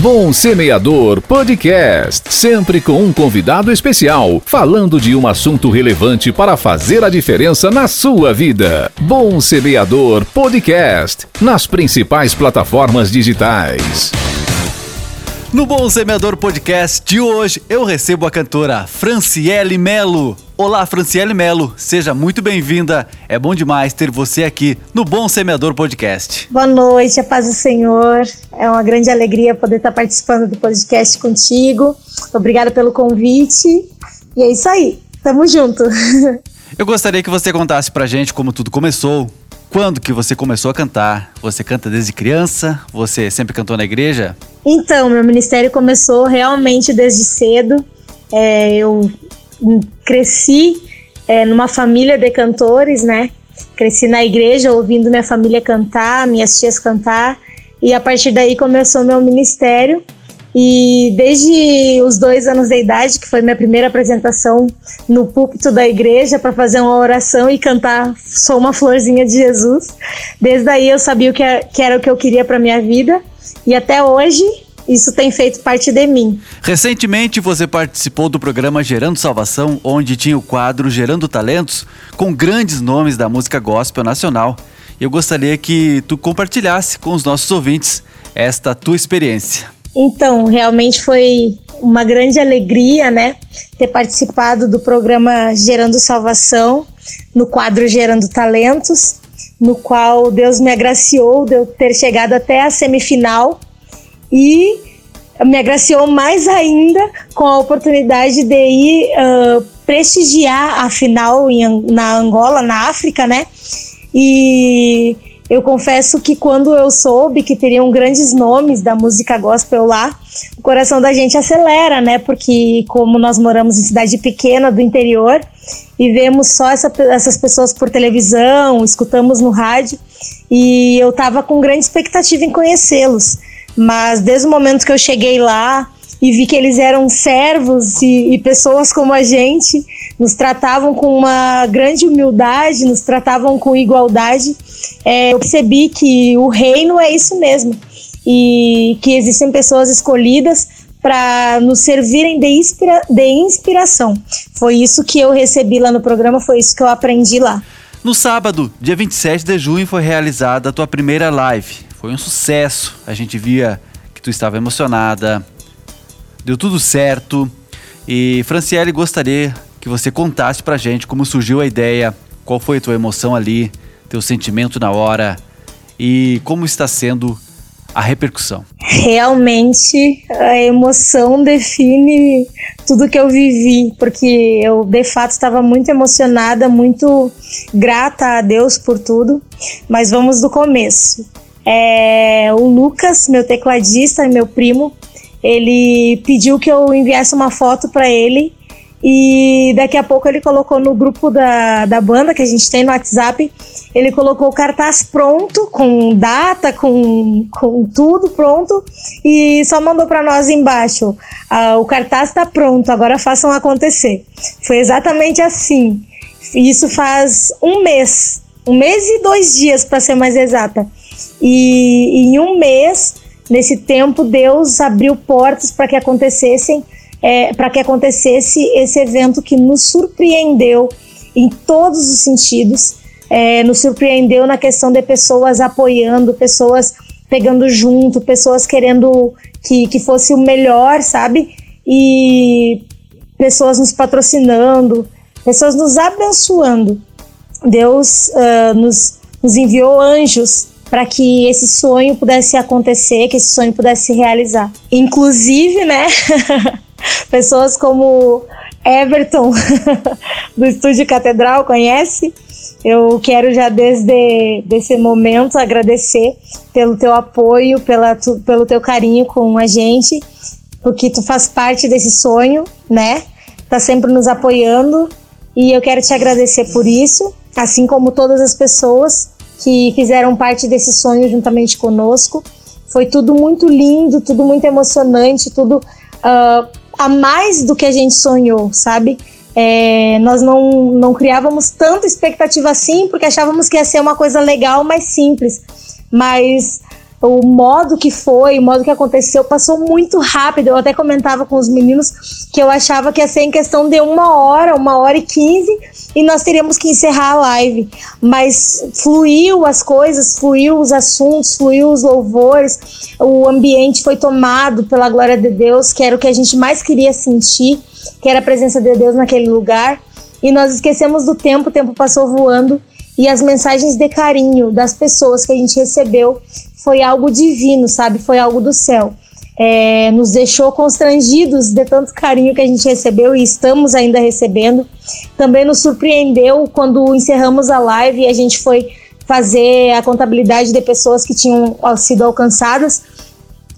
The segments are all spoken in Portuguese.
Bom Semeador Podcast, sempre com um convidado especial, falando de um assunto relevante para fazer a diferença na sua vida. Bom Semeador Podcast, nas principais plataformas digitais. No Bom Semeador Podcast de hoje, eu recebo a cantora Franciele Melo. Olá, Franciele Melo, seja muito bem-vinda. É bom demais ter você aqui no Bom Semeador Podcast. Boa noite, a paz do Senhor. É uma grande alegria poder estar participando do podcast contigo. Obrigada pelo convite. E é isso aí, tamo junto. Eu gostaria que você contasse pra gente como tudo começou, quando que você começou a cantar? Você canta desde criança? Você sempre cantou na igreja? Então, meu ministério começou realmente desde cedo. É, eu cresci é, numa família de cantores, né? Cresci na igreja ouvindo minha família cantar, minhas tias cantar. E a partir daí começou meu ministério. E desde os dois anos de idade, que foi minha primeira apresentação no púlpito da igreja para fazer uma oração e cantar Sou uma florzinha de Jesus, desde aí eu sabia o que é, era o que eu queria para minha vida e até hoje isso tem feito parte de mim. Recentemente você participou do programa Gerando Salvação, onde tinha o quadro Gerando Talentos com grandes nomes da música gospel nacional. Eu gostaria que tu compartilhasse com os nossos ouvintes esta tua experiência. Então, realmente foi uma grande alegria, né, ter participado do programa Gerando Salvação, no quadro Gerando Talentos, no qual Deus me agraciou de eu ter chegado até a semifinal e me agraciou mais ainda com a oportunidade de ir uh, prestigiar a final em, na Angola, na África, né? E eu confesso que quando eu soube que teriam grandes nomes da música gospel lá, o coração da gente acelera, né? Porque como nós moramos em cidade pequena do interior e vemos só essa, essas pessoas por televisão, escutamos no rádio, e eu tava com grande expectativa em conhecê-los. Mas desde o momento que eu cheguei lá, e vi que eles eram servos e, e, pessoas como a gente, nos tratavam com uma grande humildade, nos tratavam com igualdade. É, eu percebi que o reino é isso mesmo e que existem pessoas escolhidas para nos servirem de, inspira de inspiração. Foi isso que eu recebi lá no programa, foi isso que eu aprendi lá. No sábado, dia 27 de junho, foi realizada a tua primeira live. Foi um sucesso. A gente via que tu estava emocionada, deu tudo certo. E Franciele, gostaria que você contasse pra gente como surgiu a ideia, qual foi a tua emoção ali, teu sentimento na hora e como está sendo a repercussão. Realmente a emoção define tudo que eu vivi, porque eu de fato estava muito emocionada, muito grata a Deus por tudo. Mas vamos do começo. É, o Lucas, meu tecladista e meu primo, ele pediu que eu enviasse uma foto para ele e daqui a pouco ele colocou no grupo da, da banda que a gente tem no WhatsApp, ele colocou o cartaz pronto, com data, com, com tudo pronto, e só mandou para nós embaixo: ah, o cartaz está pronto, agora façam acontecer. Foi exatamente assim. Isso faz um mês, um mês e dois dias para ser mais exata. E em um mês Nesse tempo, Deus abriu portas para que acontecessem, é, para que acontecesse esse evento que nos surpreendeu em todos os sentidos. É, nos surpreendeu na questão de pessoas apoiando, pessoas pegando junto, pessoas querendo que, que fosse o melhor, sabe? E pessoas nos patrocinando, pessoas nos abençoando. Deus uh, nos, nos enviou anjos para que esse sonho pudesse acontecer, que esse sonho pudesse se realizar. Inclusive, né, pessoas como Everton do Estúdio Catedral conhece. Eu quero já desde esse momento agradecer pelo teu apoio, pela tu, pelo teu carinho com a gente, porque tu faz parte desse sonho, né? Tá sempre nos apoiando e eu quero te agradecer por isso, assim como todas as pessoas que fizeram parte desse sonho juntamente conosco. Foi tudo muito lindo, tudo muito emocionante, tudo uh, a mais do que a gente sonhou, sabe? É, nós não, não criávamos tanta expectativa assim, porque achávamos que ia ser uma coisa legal, mas simples. Mas o modo que foi, o modo que aconteceu, passou muito rápido. Eu até comentava com os meninos que eu achava que ia ser em questão de uma hora, uma hora e quinze, e nós teríamos que encerrar a live. Mas fluiu as coisas, fluiu os assuntos, fluiu os louvores, o ambiente foi tomado pela glória de Deus, que era o que a gente mais queria sentir, que era a presença de Deus naquele lugar. E nós esquecemos do tempo, o tempo passou voando e as mensagens de carinho das pessoas que a gente recebeu foi algo divino, sabe? Foi algo do céu. É, nos deixou constrangidos de tanto carinho que a gente recebeu e estamos ainda recebendo. Também nos surpreendeu quando encerramos a live e a gente foi fazer a contabilidade de pessoas que tinham sido alcançadas.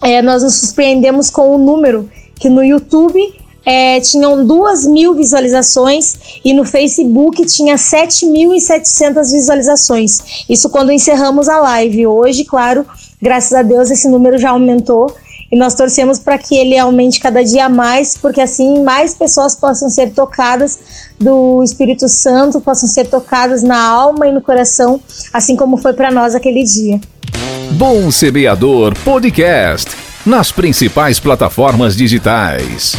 É, nós nos surpreendemos com o número que no YouTube é, tinham duas mil visualizações e no Facebook tinha 7.700 visualizações. Isso quando encerramos a live. Hoje, claro, graças a Deus, esse número já aumentou e nós torcemos para que ele aumente cada dia mais, porque assim mais pessoas possam ser tocadas do Espírito Santo, possam ser tocadas na alma e no coração, assim como foi para nós aquele dia. Bom Semeador Podcast nas principais plataformas digitais.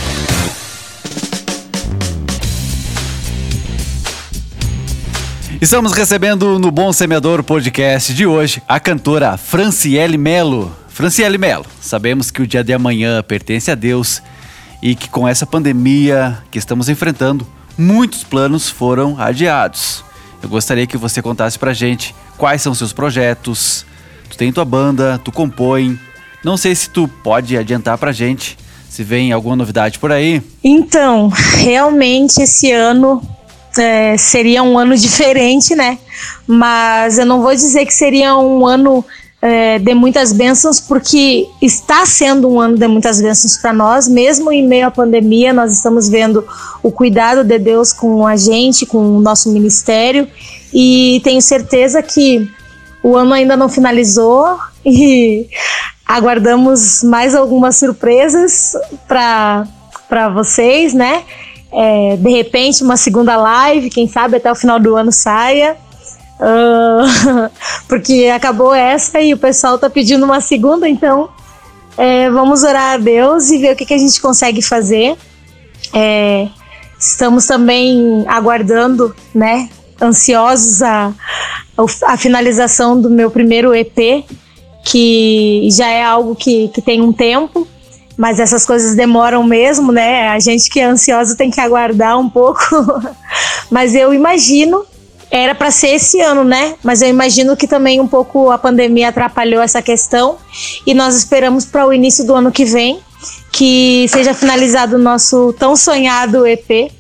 Estamos recebendo no Bom Semeador podcast de hoje a cantora Franciele Melo. Franciele Melo, sabemos que o dia de amanhã pertence a Deus e que com essa pandemia que estamos enfrentando, muitos planos foram adiados. Eu gostaria que você contasse pra gente quais são seus projetos. Tu tem tua banda, tu compõe. Não sei se tu pode adiantar pra gente se vem alguma novidade por aí. Então, realmente esse ano é, seria um ano diferente, né? Mas eu não vou dizer que seria um ano é, de muitas bênçãos, porque está sendo um ano de muitas bênçãos para nós, mesmo em meio à pandemia, nós estamos vendo o cuidado de Deus com a gente, com o nosso ministério, e tenho certeza que o ano ainda não finalizou e aguardamos mais algumas surpresas para vocês, né? é, de repente uma segunda live, quem sabe até o final do ano saia. Uh, porque acabou essa e o pessoal tá pedindo uma segunda, então é, vamos orar a Deus e ver o que, que a gente consegue fazer. É, estamos também aguardando, né, ansiosos a, a finalização do meu primeiro EP, que já é algo que, que tem um tempo mas essas coisas demoram mesmo, né? A gente que é ansioso tem que aguardar um pouco. mas eu imagino, era para ser esse ano, né? Mas eu imagino que também um pouco a pandemia atrapalhou essa questão e nós esperamos para o início do ano que vem que seja finalizado o nosso tão sonhado EP.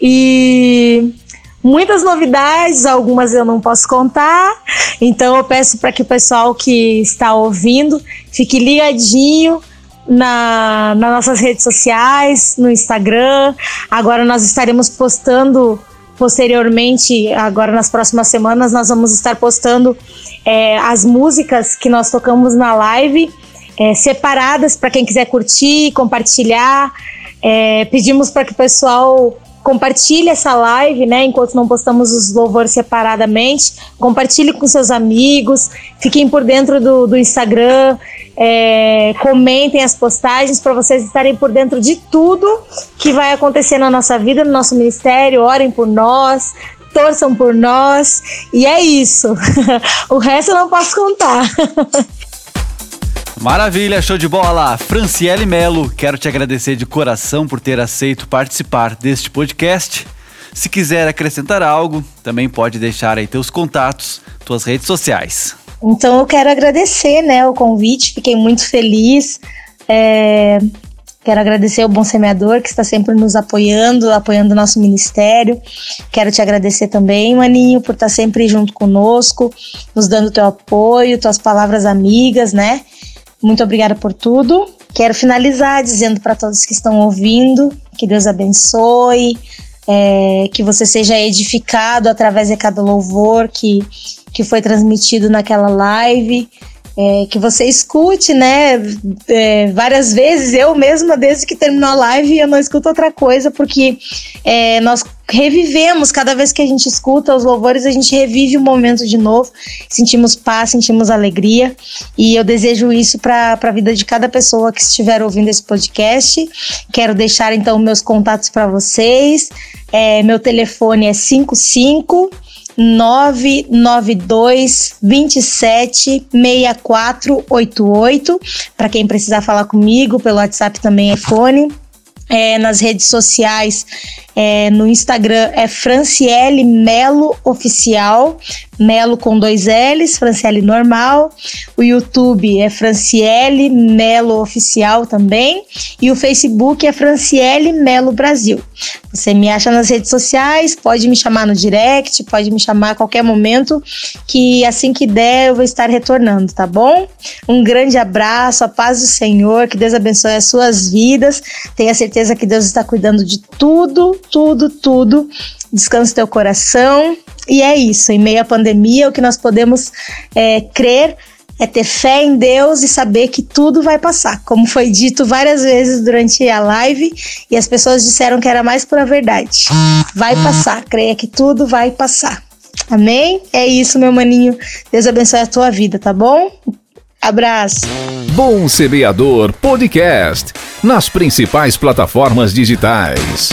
E muitas novidades, algumas eu não posso contar. Então eu peço para que o pessoal que está ouvindo fique ligadinho na, nas nossas redes sociais, no Instagram. Agora nós estaremos postando posteriormente, agora nas próximas semanas, nós vamos estar postando é, as músicas que nós tocamos na live, é, separadas para quem quiser curtir, compartilhar. É, pedimos para que o pessoal compartilhe essa live, né? Enquanto não postamos os louvores separadamente, compartilhe com seus amigos, fiquem por dentro do, do Instagram, é, comentem as postagens para vocês estarem por dentro de tudo que vai acontecer na nossa vida, no nosso ministério. Orem por nós, torçam por nós. E é isso. o resto eu não posso contar. Maravilha, show de bola! Franciele Melo, quero te agradecer de coração por ter aceito participar deste podcast. Se quiser acrescentar algo, também pode deixar aí teus contatos, tuas redes sociais. Então eu quero agradecer né, o convite, fiquei muito feliz. É, quero agradecer ao Bom Semeador, que está sempre nos apoiando, apoiando o nosso ministério. Quero te agradecer também, Maninho, por estar sempre junto conosco, nos dando teu apoio, tuas palavras amigas, né? Muito obrigada por tudo. Quero finalizar dizendo para todos que estão ouvindo que Deus abençoe, é, que você seja edificado através de cada louvor que, que foi transmitido naquela live. É, que você escute, né, é, várias vezes. Eu mesma, desde que terminou a live, eu não escuto outra coisa, porque é, nós revivemos. Cada vez que a gente escuta os louvores, a gente revive o momento de novo. Sentimos paz, sentimos alegria. E eu desejo isso para a vida de cada pessoa que estiver ouvindo esse podcast. Quero deixar então meus contatos para vocês. É, meu telefone é 55 992 27 6488. Para quem precisar falar comigo, pelo WhatsApp também é fone. É, nas redes sociais é, no Instagram é Franciele Melo Oficial, Melo com dois L's, Franciele normal. O YouTube é Franciele Melo Oficial também. E o Facebook é Franciele Melo Brasil. Você me acha nas redes sociais, pode me chamar no direct, pode me chamar a qualquer momento, que assim que der eu vou estar retornando, tá bom? Um grande abraço, a paz do Senhor, que Deus abençoe as suas vidas. Tenha certeza que Deus está cuidando de tudo, tudo, tudo. Descanse teu coração. E é isso. Em meio à pandemia, o que nós podemos é, crer é ter fé em Deus e saber que tudo vai passar. Como foi dito várias vezes durante a live, e as pessoas disseram que era mais pura verdade. Vai passar, creia que tudo vai passar. Amém? É isso, meu maninho. Deus abençoe a tua vida, tá bom? Abraço. Bom Semeador Podcast nas principais plataformas digitais.